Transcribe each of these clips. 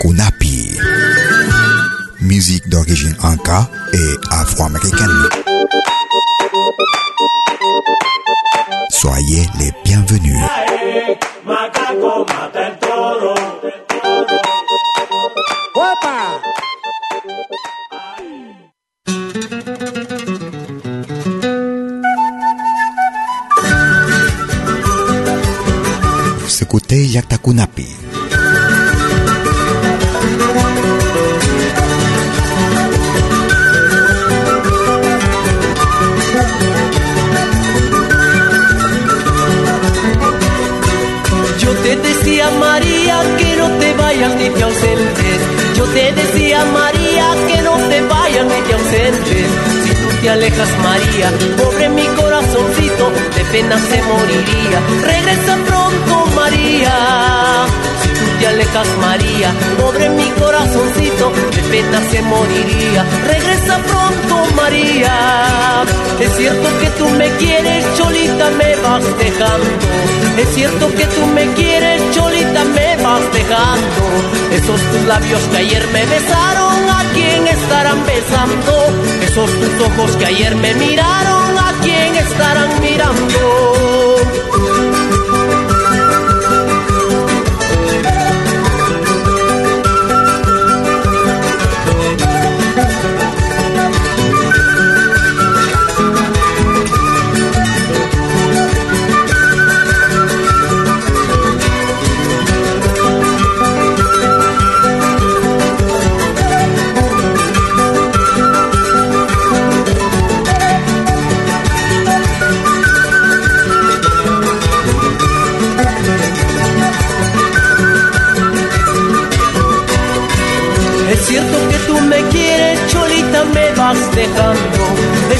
Konapi. Musique d'origine Anka et afro-américaine. Soyez les bienvenus. Yakta Kunapi. Te ausentes. Yo te decía María que no te vayas ni te ausentes. Si tú te alejas María, pobre mi corazoncito, de pena se moriría. Regresa pronto María. Si tú te alejas María, pobre mi corazoncito, de pena se moriría. Regresa pronto María. Es cierto que tú me quieres, Cholita, me vas dejando. Es cierto que tú me quieres, Cholita, me vas dejando. Esos tus labios que ayer me besaron, ¿a quién estarán besando? Esos tus ojos que ayer me miraron, ¿a quién estarán mirando?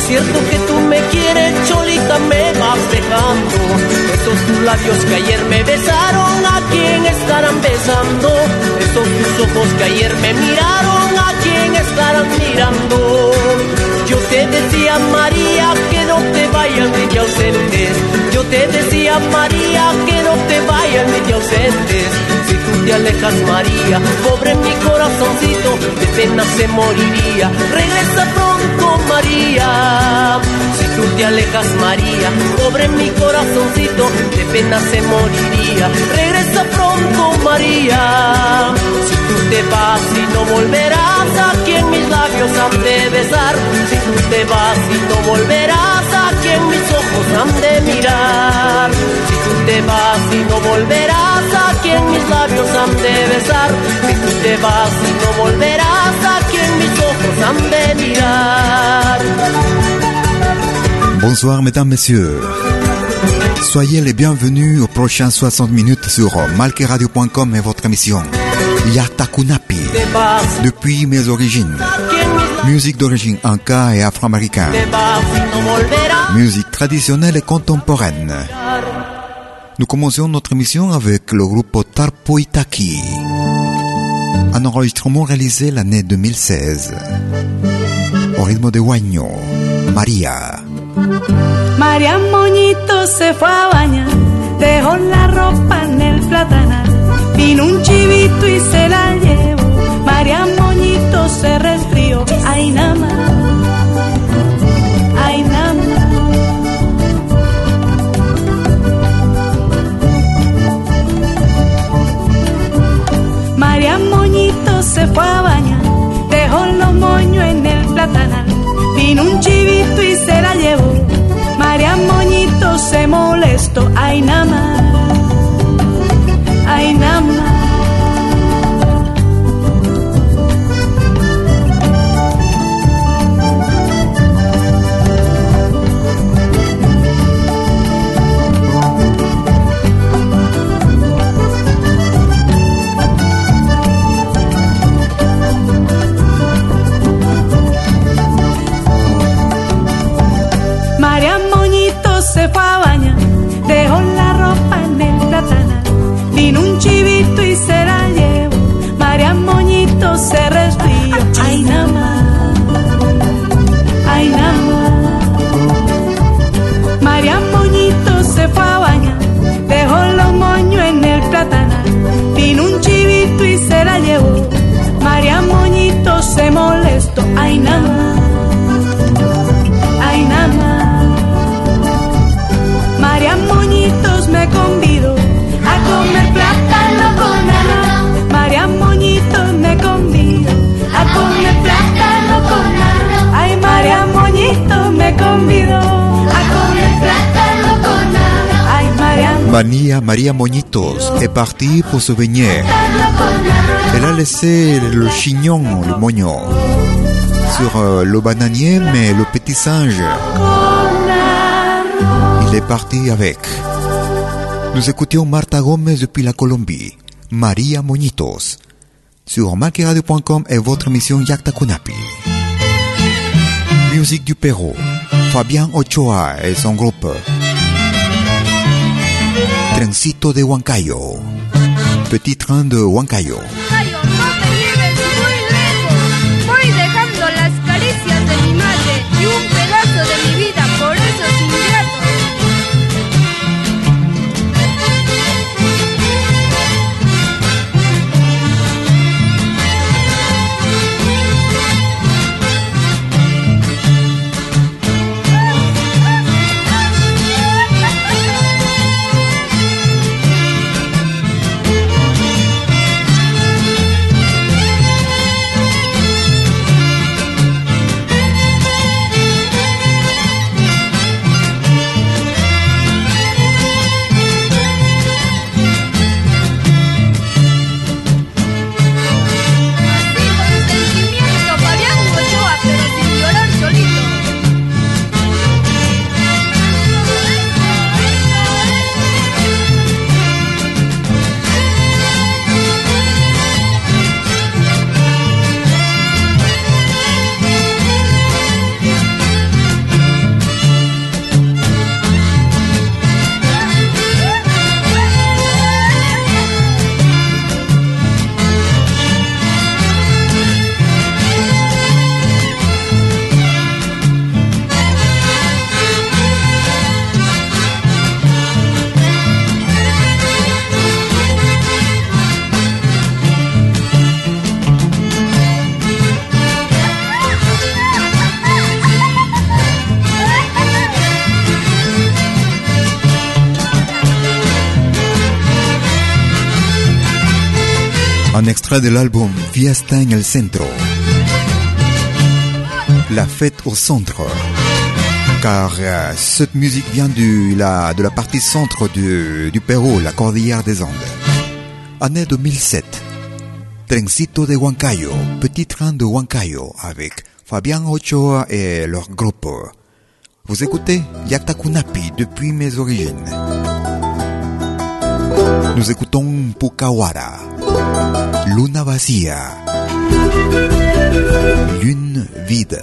Cierto que tú me quieres, Cholita, me vas dejando. Esos tus labios que ayer me besaron, ¿a quién estarán besando? Esos tus ojos que ayer me miraron, ¿a quién estarán mirando? Yo te decía, María, que no te vayas ni te ausentes. Yo te decía, María, que no te vayas ni te ausentes. Si tú te alejas, María, pobre mi corazoncito, de pena se moriría. Regresa pronto, María. Si tú te alejas, María, pobre mi corazoncito, de pena se moriría. Regresa pronto, María. Si tú te vas y no volverás, aquí en mis labios han de besar. Si tú te vas y no volverás, aquí en mis ojos han de mirar. Si tú te vas y no volverás, aquí en mis labios han de besar. Si tú te vas y no volverás, aquí Bonsoir mesdames, messieurs. Soyez les bienvenus aux prochaines 60 minutes sur malkiradio.com et votre émission Yatakunapi. Depuis mes origines, musique d'origine inca et afro-américaine, musique traditionnelle et contemporaine. Nous commençons notre émission avec le groupe Tarpoitaki. Un enregistrement réalisé l'année 2016. Au rythme de Guaño, María. María Moñito se fue a bañar, dejó la ropa en el platanal, vino un chivito y se la llevó. María Moñito se resfrió, ay nada más, se fue a bañar, dejó los moños en el platanal, vino un chivito y se la llevó. María Moñito se molestó, ay nada más, ay nada más. Partie pour se baigner. Elle a laissé le chignon, le moignon, sur euh, le bananier, mais le petit singe, il est parti avec. Nous écoutions Marta Gomez depuis la Colombie, María Moñitos. Sur marqueradio.com et votre émission Yakta Kunapi. Musique du Pérou, Fabián Ochoa et son groupe. Trencito de Huancayo. Petit train de Huancayo. De l'album Fiesta en el Centro. La fête au centre. Car euh, cette musique vient du, la, de la partie centre du, du Pérou, la cordillère des Andes. Année 2007. Trencito de Huancayo, petit train de Huancayo, avec Fabián Ochoa et leur groupe. Vous écoutez Yakta Kunapi depuis mes origines. Nous écoutons Pukawara. Luna vacía. Lune vide.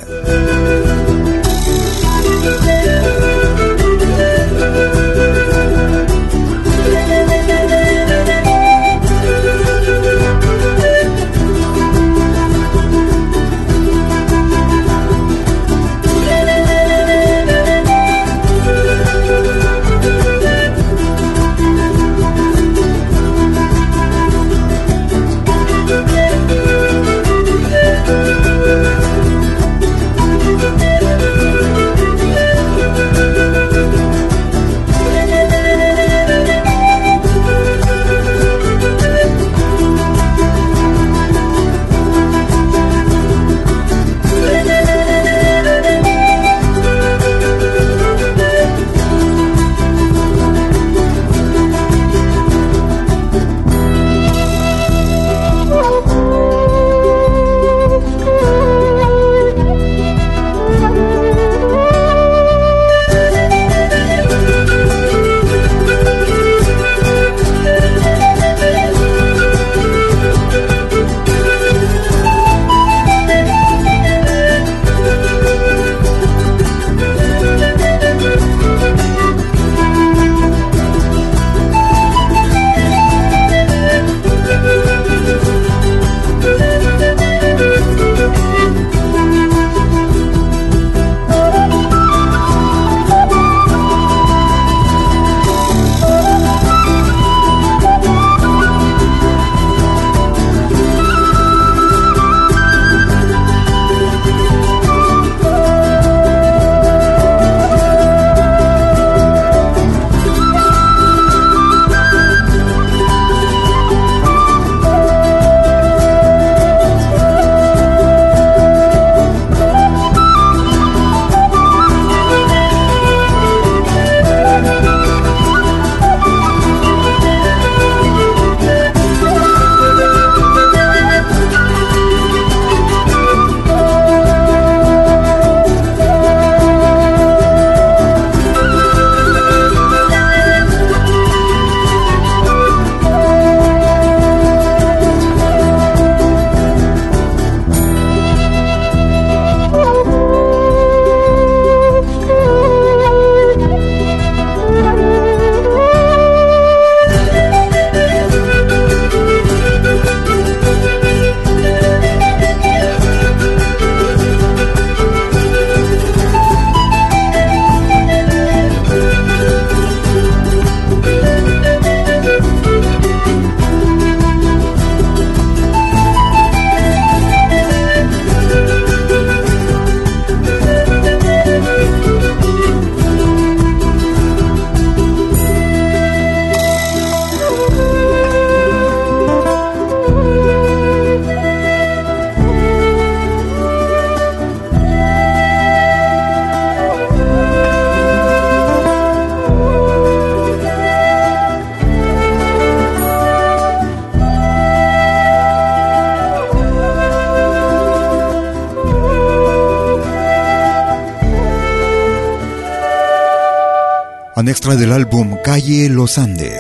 Un extrait de l'album Calle Los Andes.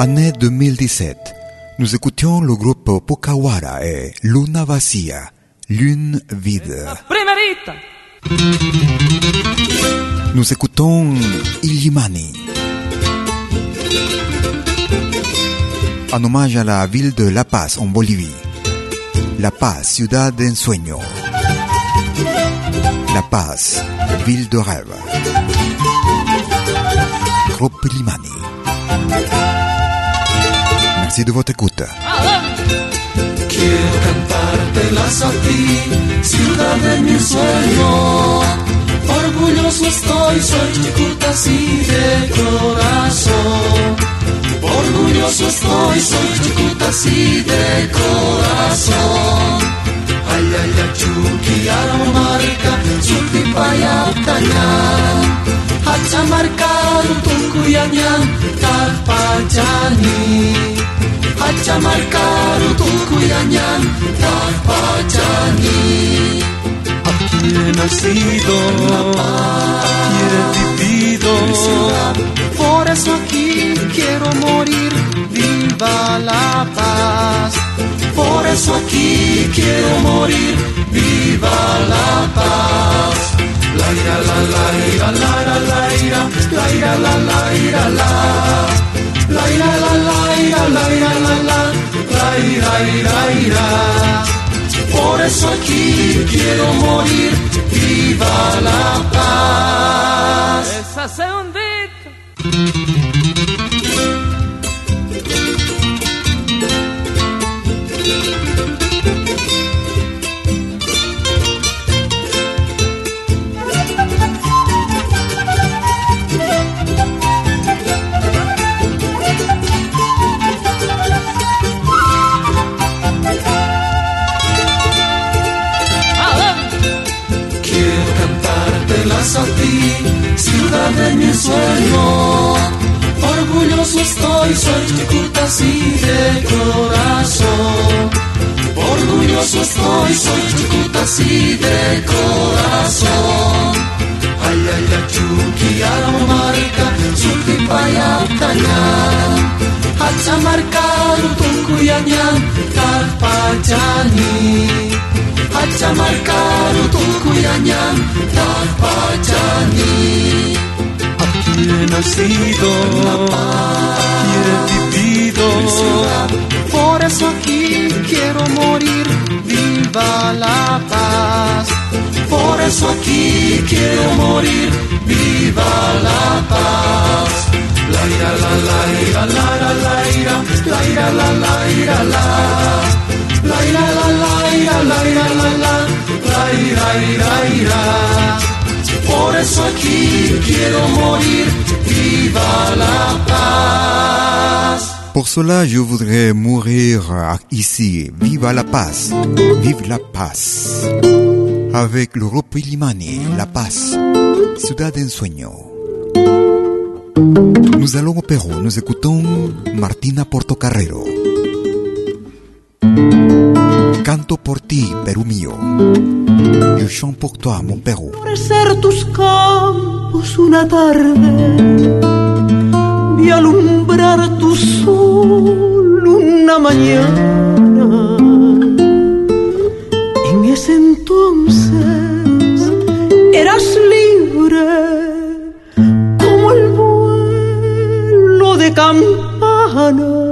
Année 2017. Nous écoutions le groupe Pokawara et Luna Vacía, Lune Vide. Primerita. Nous écoutons Illimani. En hommage à la ville de La Paz en Bolivie. La Paz, ciudad de ensueño. La Paz, ville de rêve. Groupe Illimani. Merci de votre écoute. Quiero cantártelas a ti, ciudad de mi sueño. Orgulloso estoy, soy chicuta así de corazón. Orgulloso estoy, soy chicuta así de corazón. Ay, ay, ay, chuki, aromarca, suti payatañan. Hachamarkaru tukuyanyan, tarpachani. Hachamarkaru tukuyanyan, tarpachani. Aquí he nacido, aquí he vivido, por eso aquí quiero morir, viva la paz. Por eso aquí quiero morir, viva la paz. La ira, la la ira, la ira, la ira, la ira, la la ira, la. La ira, la la ira, la ira, la la, la ira, ira, ira. Por eso aquí quiero morir, viva la paz. Esa estoy, soy chicuta así de corazón. Orgulloso estoy, soy chicuta así de corazón. Ay, ay, ay, chuki, aromarca, suki payatañan. Hachamarkaru tukuyanyan, tarpachani. Hachamarkaru tukuyanyan, tarpachani. Aquí he nacido, vivido, por eso aquí quiero morir, viva la paz. Por eso aquí quiero morir, viva la paz. La ira, la la ira, la ira, la ira, la ira, la la ira, la. La ira, la la ira, la ira, la la, la ira, ira, ira. Por eso aquí quiero morir, viva la paz. Pour cela, je voudrais mourir ici. Viva la paz. Vive la paz. Avec le groupe Illimani, La Paz, Ciudad de Ensueño. Nous allons au Pérou, nous écoutons Martina Portocarrero. Canto por ti, Perú mío. Je chante pour mon Pérou. Ofrecer tus campos una tarde y alumbrar tu sol una mañana. En ese entonces eras libre como el vuelo de campana.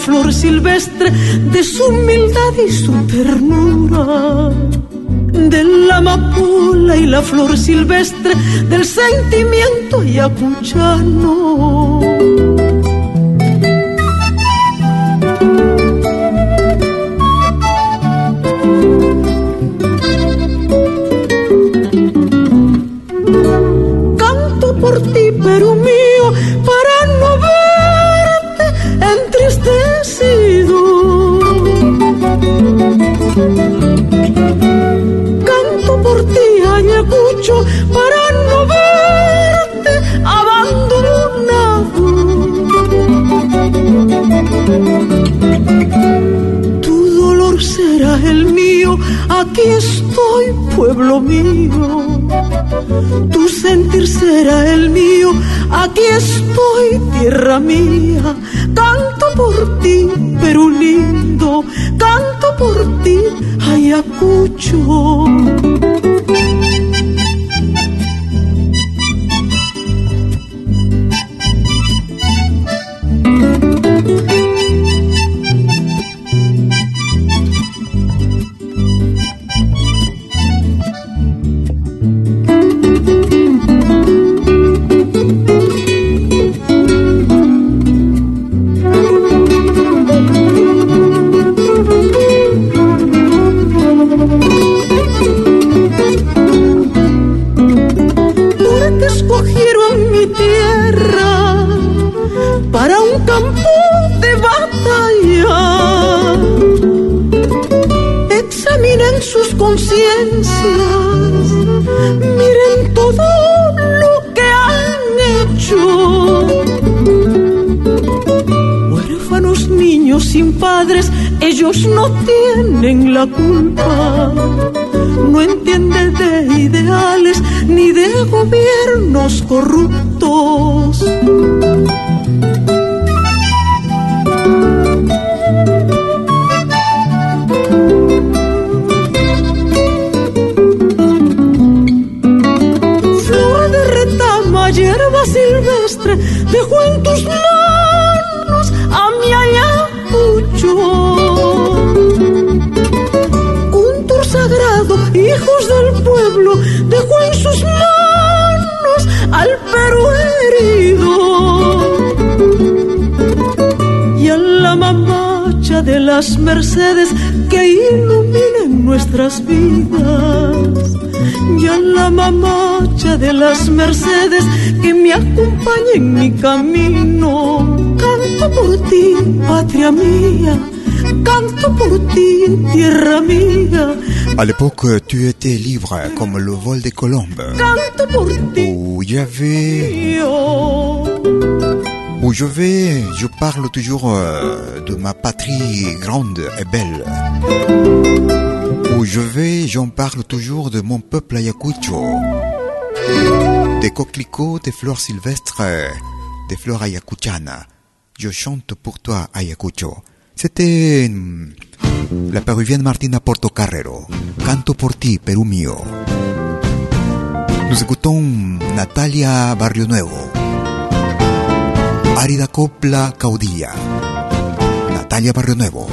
Flor silvestre, de su humildad y su ternura. De la amapola y la flor silvestre, del sentimiento ayacuchano. tu sentir será el mío. Aquí estoy, tierra mía, canto por ti, Perú lindo, canto por ti, Ayacucho. À l'époque, tu étais libre comme le vol des colombes. Où il y avait. Où je vais, je parle toujours euh, de ma patrie grande et belle. Où je vais, j'en parle toujours de mon peuple Ayacucho. Des coquelicots, des fleurs sylvestres, des fleurs ayacuchanas. Je chante pour toi, Ayacucho. C'était hmm, La peruviana Martina Portocarrero. Canto por ti, Perú mío. Nos ejecutó Natalia Barrio Nuevo. Árida Copla Caudilla. Natalia Barrio Nuevo.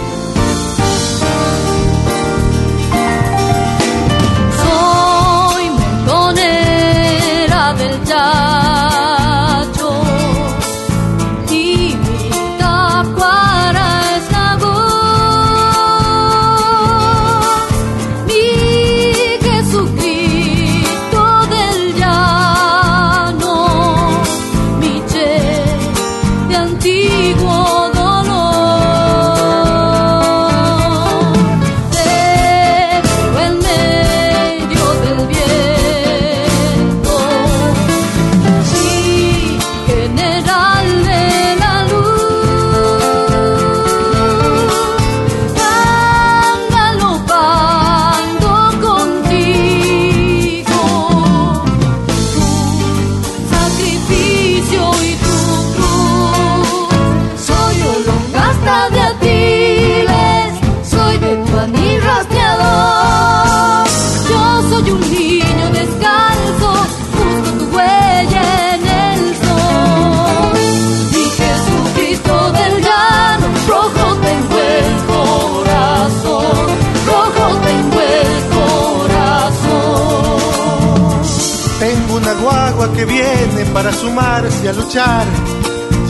que viene para sumarse a luchar.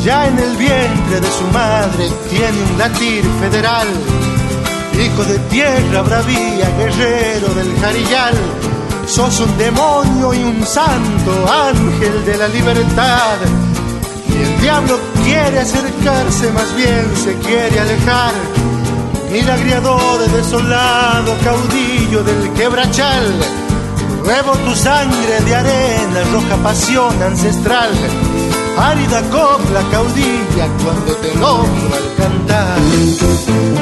Ya en el vientre de su madre tiene un latir federal. Hijo de tierra bravía, guerrero del jarillal. Sos un demonio y un santo, ángel de la libertad. Y el diablo quiere acercarse, más bien se quiere alejar. Milagriador desolado, caudillo del quebrachal Nuevo tu sangre de arena, roja pasión ancestral. Árida copla caudilla cuando te nombro al cantar.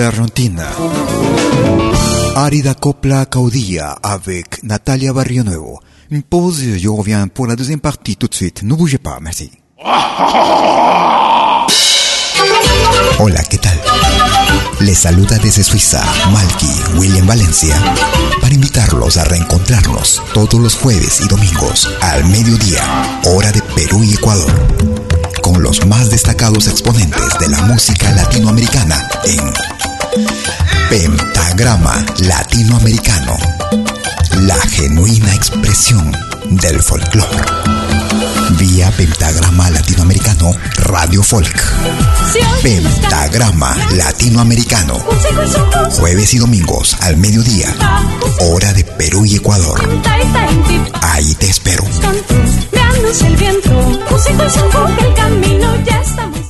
l'Argentina. Arida Copla Caudilla avec Natalia Barrio Nuevo. Pause, je reviens pour la deuxième partie tout de suite. Ne bougez pas, merci. Hola, ¿qué tal? Les saluda desde Suiza Malky William Valencia para invitarlos a reencontrarnos todos los jueves y domingos al mediodía, hora de Perú y Ecuador, con los más destacados exponentes de la música latinoamericana en Pentagrama Latinoamericano, la genuina expresión del folclore. Vía Pentagrama Latinoamericano Radio Folk. Pentagrama Latinoamericano. Jueves y domingos al mediodía. Hora de Perú y Ecuador. Ahí te espero. el viento, el camino ya estamos.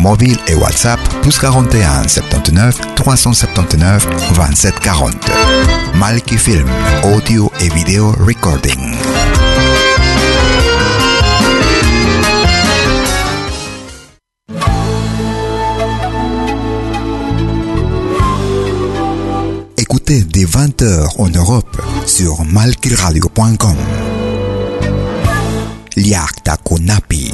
mobile et WhatsApp plus 41 79 379 27 40. Malki Film, audio et vidéo recording. Écoutez des 20h en Europe sur malkiradio.com. Liakta Kunapi.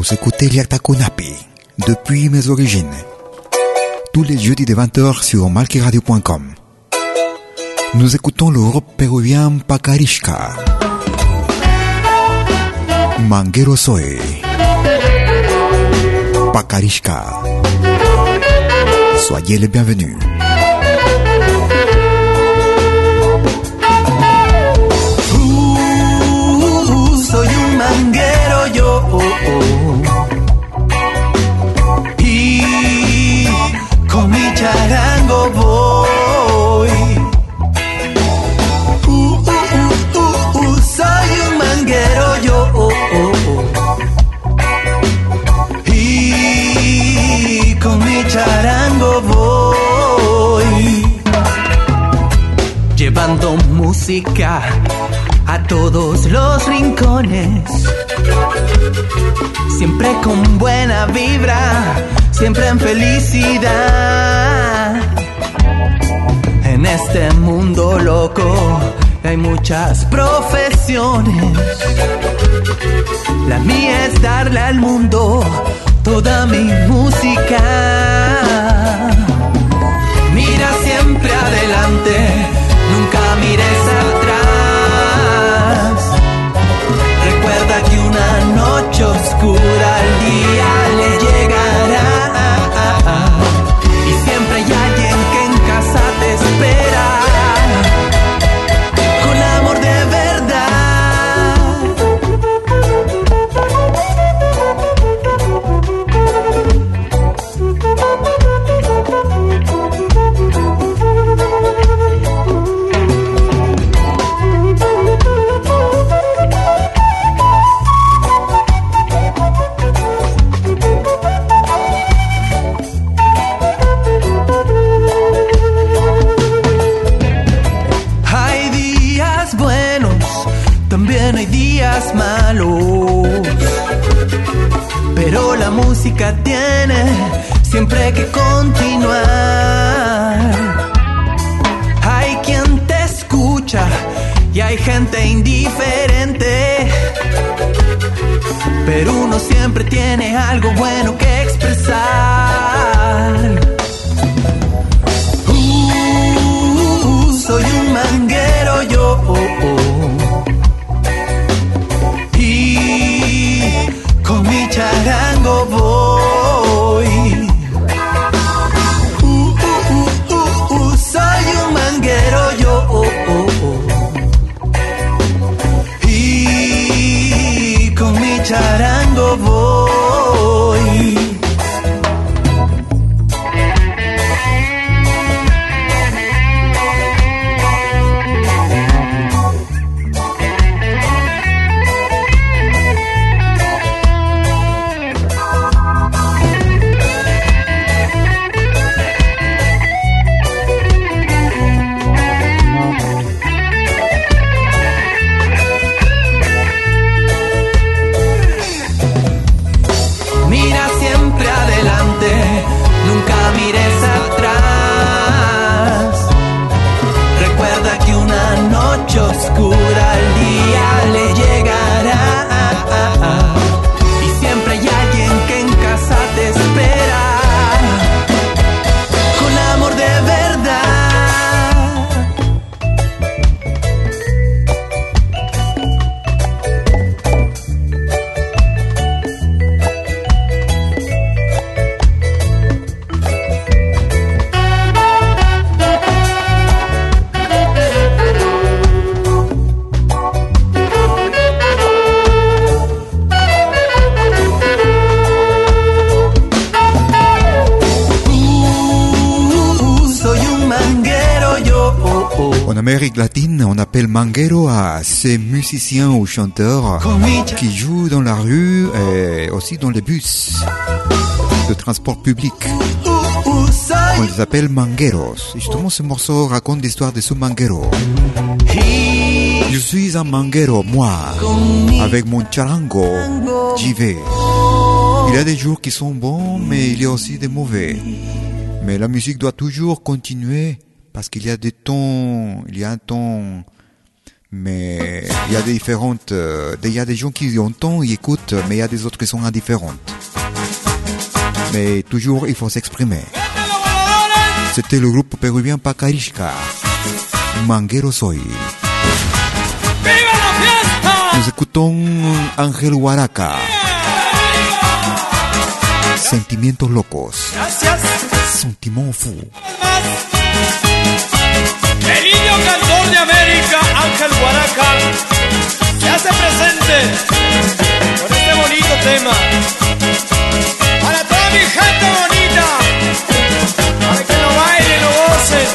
Vous écoutez Liakta Kunapi depuis mes origines. Tous les jeudis de 20h sur malkiradio.com. Nous écoutons le groupe péruvien Pacarishka. Manguero Soy. Pacarishka. Soyez les bienvenus. Este mundo loco hay muchas profesiones. La mía es darle al mundo toda mi música. Mira siempre adelante, nunca mires atrás. Recuerda que una noche oscura siempre que continuar. Hay quien te escucha y hay gente indiferente. Pero uno siempre tiene algo bueno que expresar. Amérique latine, on appelle manguero à ces musiciens ou chanteurs qui jouent dans la rue et aussi dans les bus de transport public. On les appelle mangueros. Justement, ce morceau raconte l'histoire de ce manguero. Je suis un manguero, moi, avec mon charango, j'y vais. Il y a des jours qui sont bons, mais il y a aussi des mauvais. Mais la musique doit toujours continuer parce qu'il y a des tons, il y a un ton, mais il y a des différentes, euh, il y a des gens qui entendent, ils écoutent, mais il y a des autres qui sont indifférentes. Mais toujours, il faut s'exprimer. C'était le groupe péruvien Pacarishka, Manguero Soy. Nous écoutons Ángel Huaraca. Sentimientos locos. Sentiments fou. Guaraca, se hace presente con este bonito tema. Para toda mi gente bonita, para que lo bailen, lo gocen.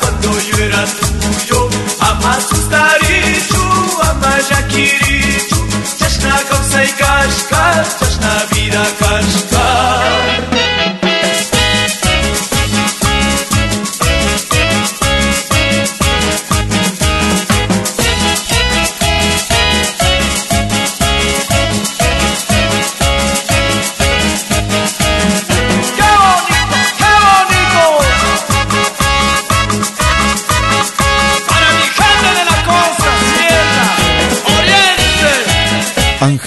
cuando yo era tuyo Ama stariću, ama žakiriću Ćaš na kopsa i kaška, vida kaška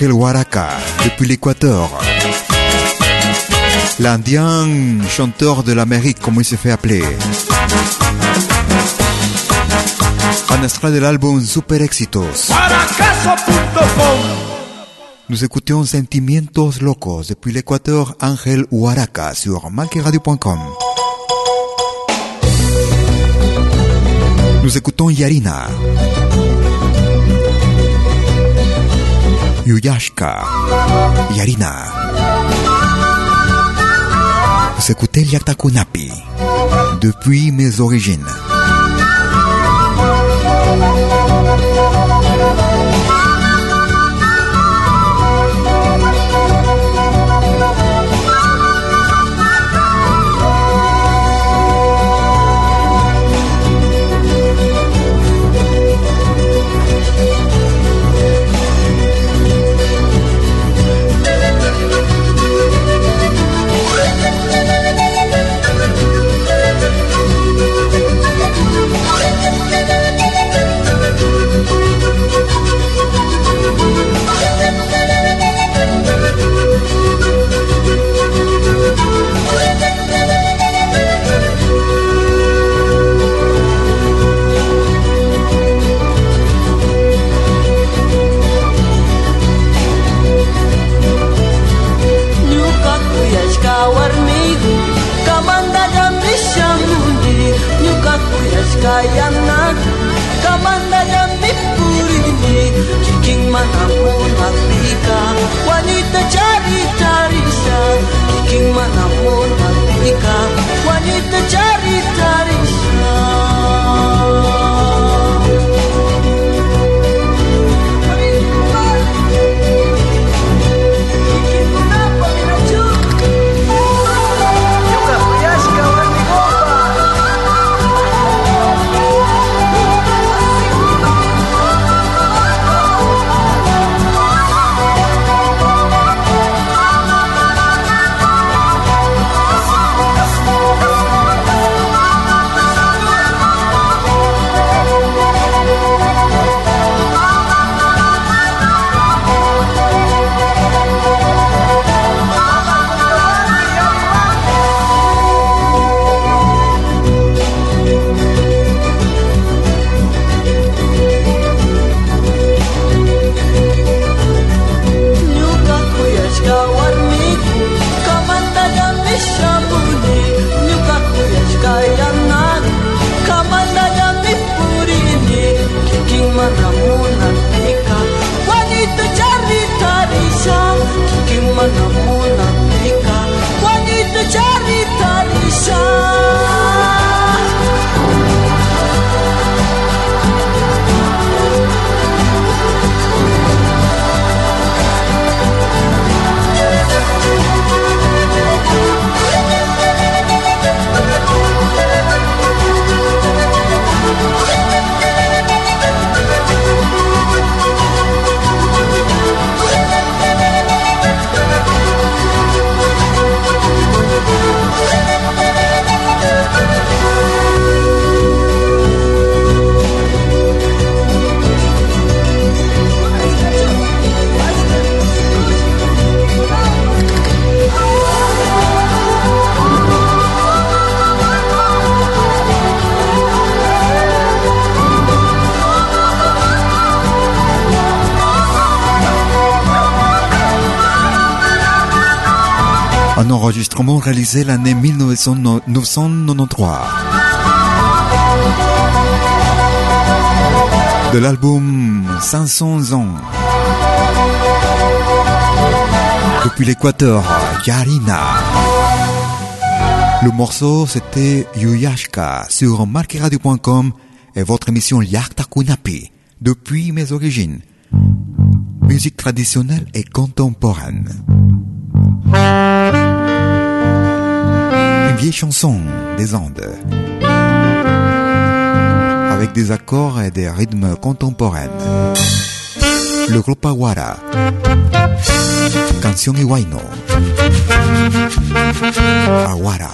Ángel Huaraca, depuis l'Équateur. L'Indien chanteur de l'Amérique, comme il se fait appeler. Un extrait de l'album Super. Guaracazo.com Nous écoutions Sentimientos Locos depuis l'Équateur, Ángel Huaraca sur malqueradio.com. Nous écoutons Yarina. Yuyashka. Yarina. Vous écoutez Liatakunapi. Depuis mes origines. Un enregistrement réalisé l'année 1993. De l'album 500 ans. Depuis l'Équateur, Yarina. Le morceau c'était Yuyashka sur marqueradio.com et votre émission Yakta Kunapi depuis mes origines. Musique traditionnelle et contemporaine. Une vieille chanson des Andes. Avec des accords et des rythmes contemporains. Le groupe Aguara. Canción Iwaino. Aguara.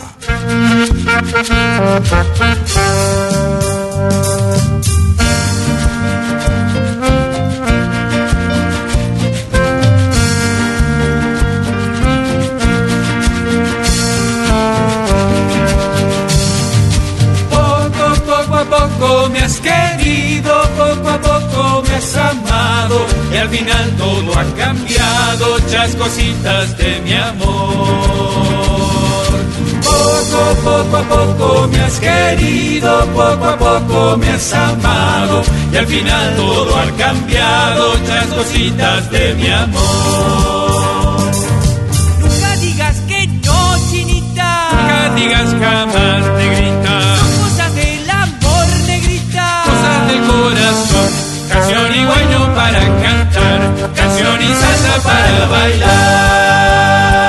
Poco a poco me has querido, poco a poco me has amado y al final todo ha cambiado, muchas cositas de mi amor. Poco, poco a poco me has querido, poco a poco me has amado y al final todo ha cambiado, muchas cositas de mi amor. Nunca digas que no, chinita. Nunca digas jamás, para cantar. Canción y salsa para bailar.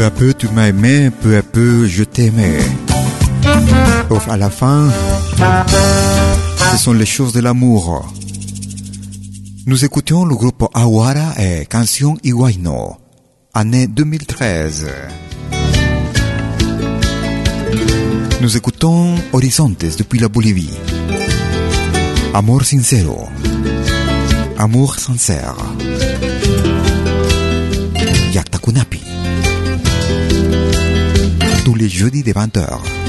Peu à peu tu m'as aimé, peu à peu je t'aimais. Sauf à la fin, ce sont les choses de l'amour. Nous écoutions le groupe Awara et Canción Iguayno, année 2013. Nous écoutons Horizontes depuis la Bolivie. Amor sincero. Amour sincère. Yakta Kunapi. Tous les jeudis des 20h.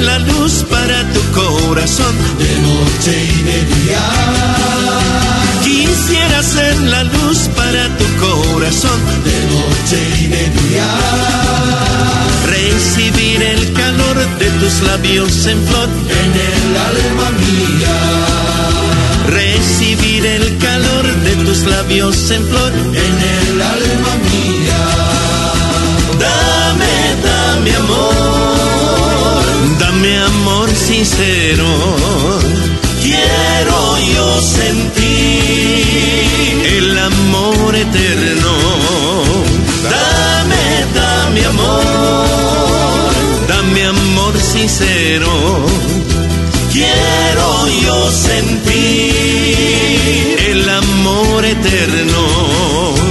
La luz para tu corazón de noche y de día. Quisiera ser la luz para tu corazón de noche y de día. Recibir el calor de tus labios en flor en el alma mía. Recibir el calor de tus labios en flor en el alma sincero. Quiero yo sentir el amor eterno. Dame, dame amor, dame amor sincero. Quiero yo sentir el amor eterno.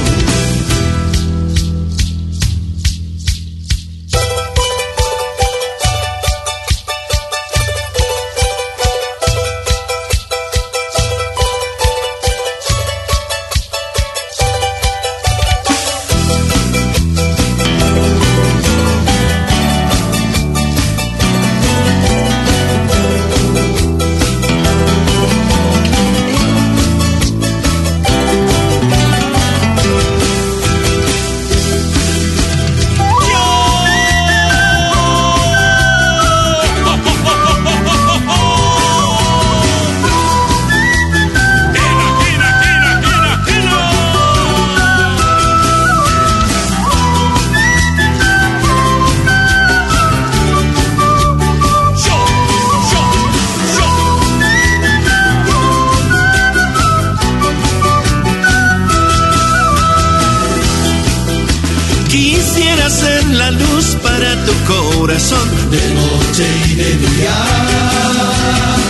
Corazón de noche y de día.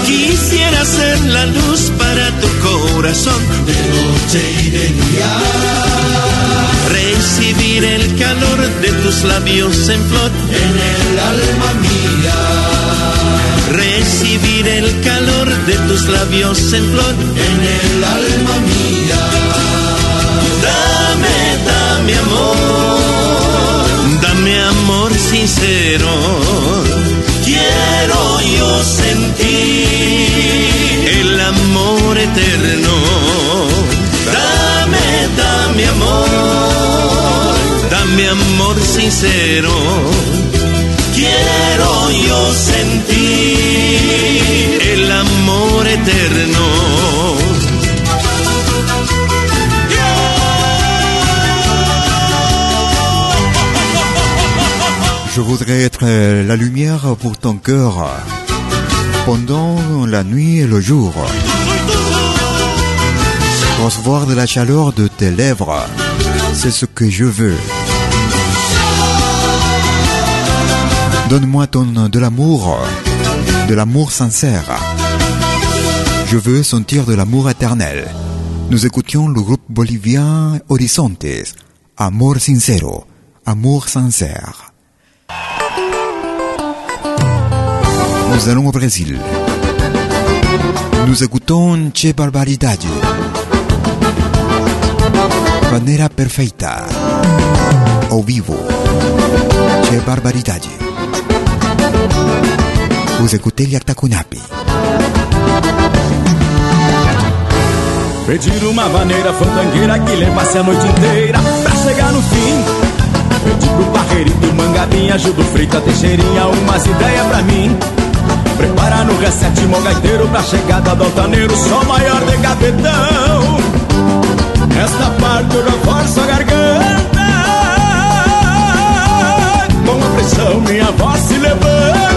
Quisiera ser la luz para tu corazón de noche y de día. Recibir el calor de tus labios en flor en el alma mía. Recibir el calor de tus labios en flor en el alma mía. Dame, dame amor, sincero. Quiero yo sentir el amor eterno. Dame, dame amor, dame amor sincero. Quiero yo sentir el amor eterno. Je voudrais être la lumière pour ton cœur pendant la nuit et le jour. Recevoir de la chaleur de tes lèvres, c'est ce que je veux. Donne-moi ton de l'amour, de l'amour sincère. Je veux sentir de l'amour éternel. Nous écoutions le groupe bolivien Horizontes. Amor sincero, amour sincère. Nous allons au Brésil. Nous écoutons Che Barbaridade. Manera perfeita. Au vivo. Che Barbaridade. Vous écoutez Yartakunapi. Pedir uma maneira fandangueira que levasse a noite inteira pra chegar no fim. Pedi pro Barreirito, Mangabinha, Judo Freita, Teixeirinha, umas ideias pra mim. Prepara no reset, gaiteiro pra chegada do altaneiro, só maior de capetão. Esta parte eu reforço a garganta. Com a pressão, minha voz se levanta.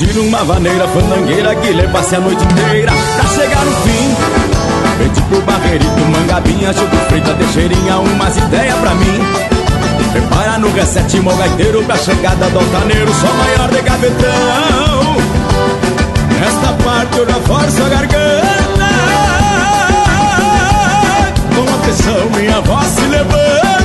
Pedir uma vaneira fandangueira que levasse a noite inteira pra chegar no fim. Pedi pro Barreirito, Mangabinha, Gildo Freita, Teixeirinha, umas ideias pra mim. Prepara no reset, mo gaiteiro pra chegada do altaneiro, só maior de gavetão. Nesta parte eu reforço a garganta. Com a pressão minha voz se levanta.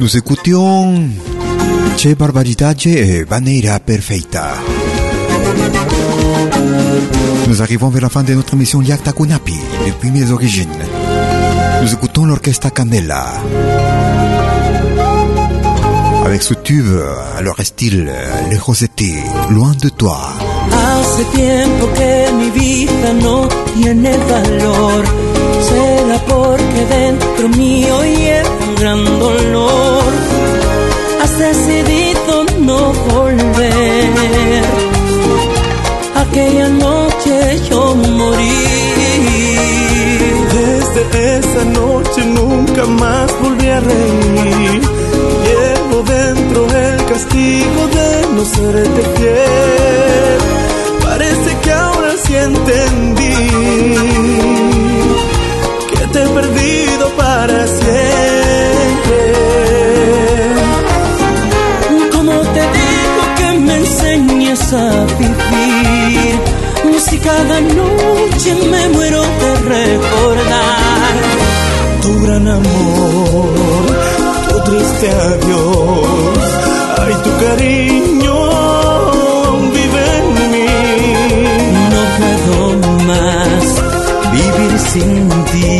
Nous écoutions Che Barbaridade et Vaneira Perfeita. Nous arrivons vers la fin de notre mission Yakta Kunapi, depuis mes origines. Nous écoutons l'orchestre Candela. Avec ce tube leur style, les Rosetti, loin de toi. Hace tiempo que mi vida no tiene valor. Será porque dentro mío un gran dolor. Has decidido no volver. Aquella noche yo morí. Desde esa noche nunca más volví a reír. Llevo dentro el castigo de no serte fiel. Parece que ahora sí entendí que te he perdido para siempre. Cada noche me muero de recordar tu gran amor, tu triste adiós, ay tu cariño vive en mí. No puedo más vivir sin ti,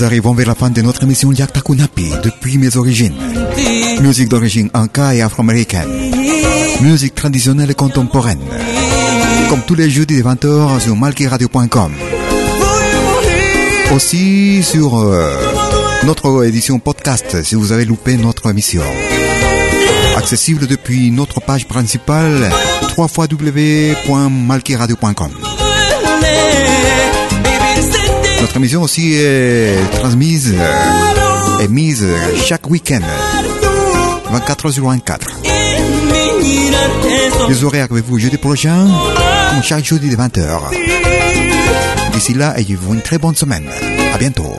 Nous arrivons vers la fin de notre émission Yakta Kunapi, depuis mes origines. Musique d'origine inca et afro-américaine. Musique traditionnelle et contemporaine. Comme tous les jeudis de 20h sur malkiradio.com. Aussi sur euh, notre édition podcast si vous avez loupé notre émission. Accessible depuis notre page principale www.malkiradio.com. Notre émission aussi est transmise et mise chaque week-end, 24 heures sur 24. Les horaires avec vous jeudi prochain, comme chaque jeudi de 20h. D'ici là, ayez-vous une très bonne semaine. À bientôt.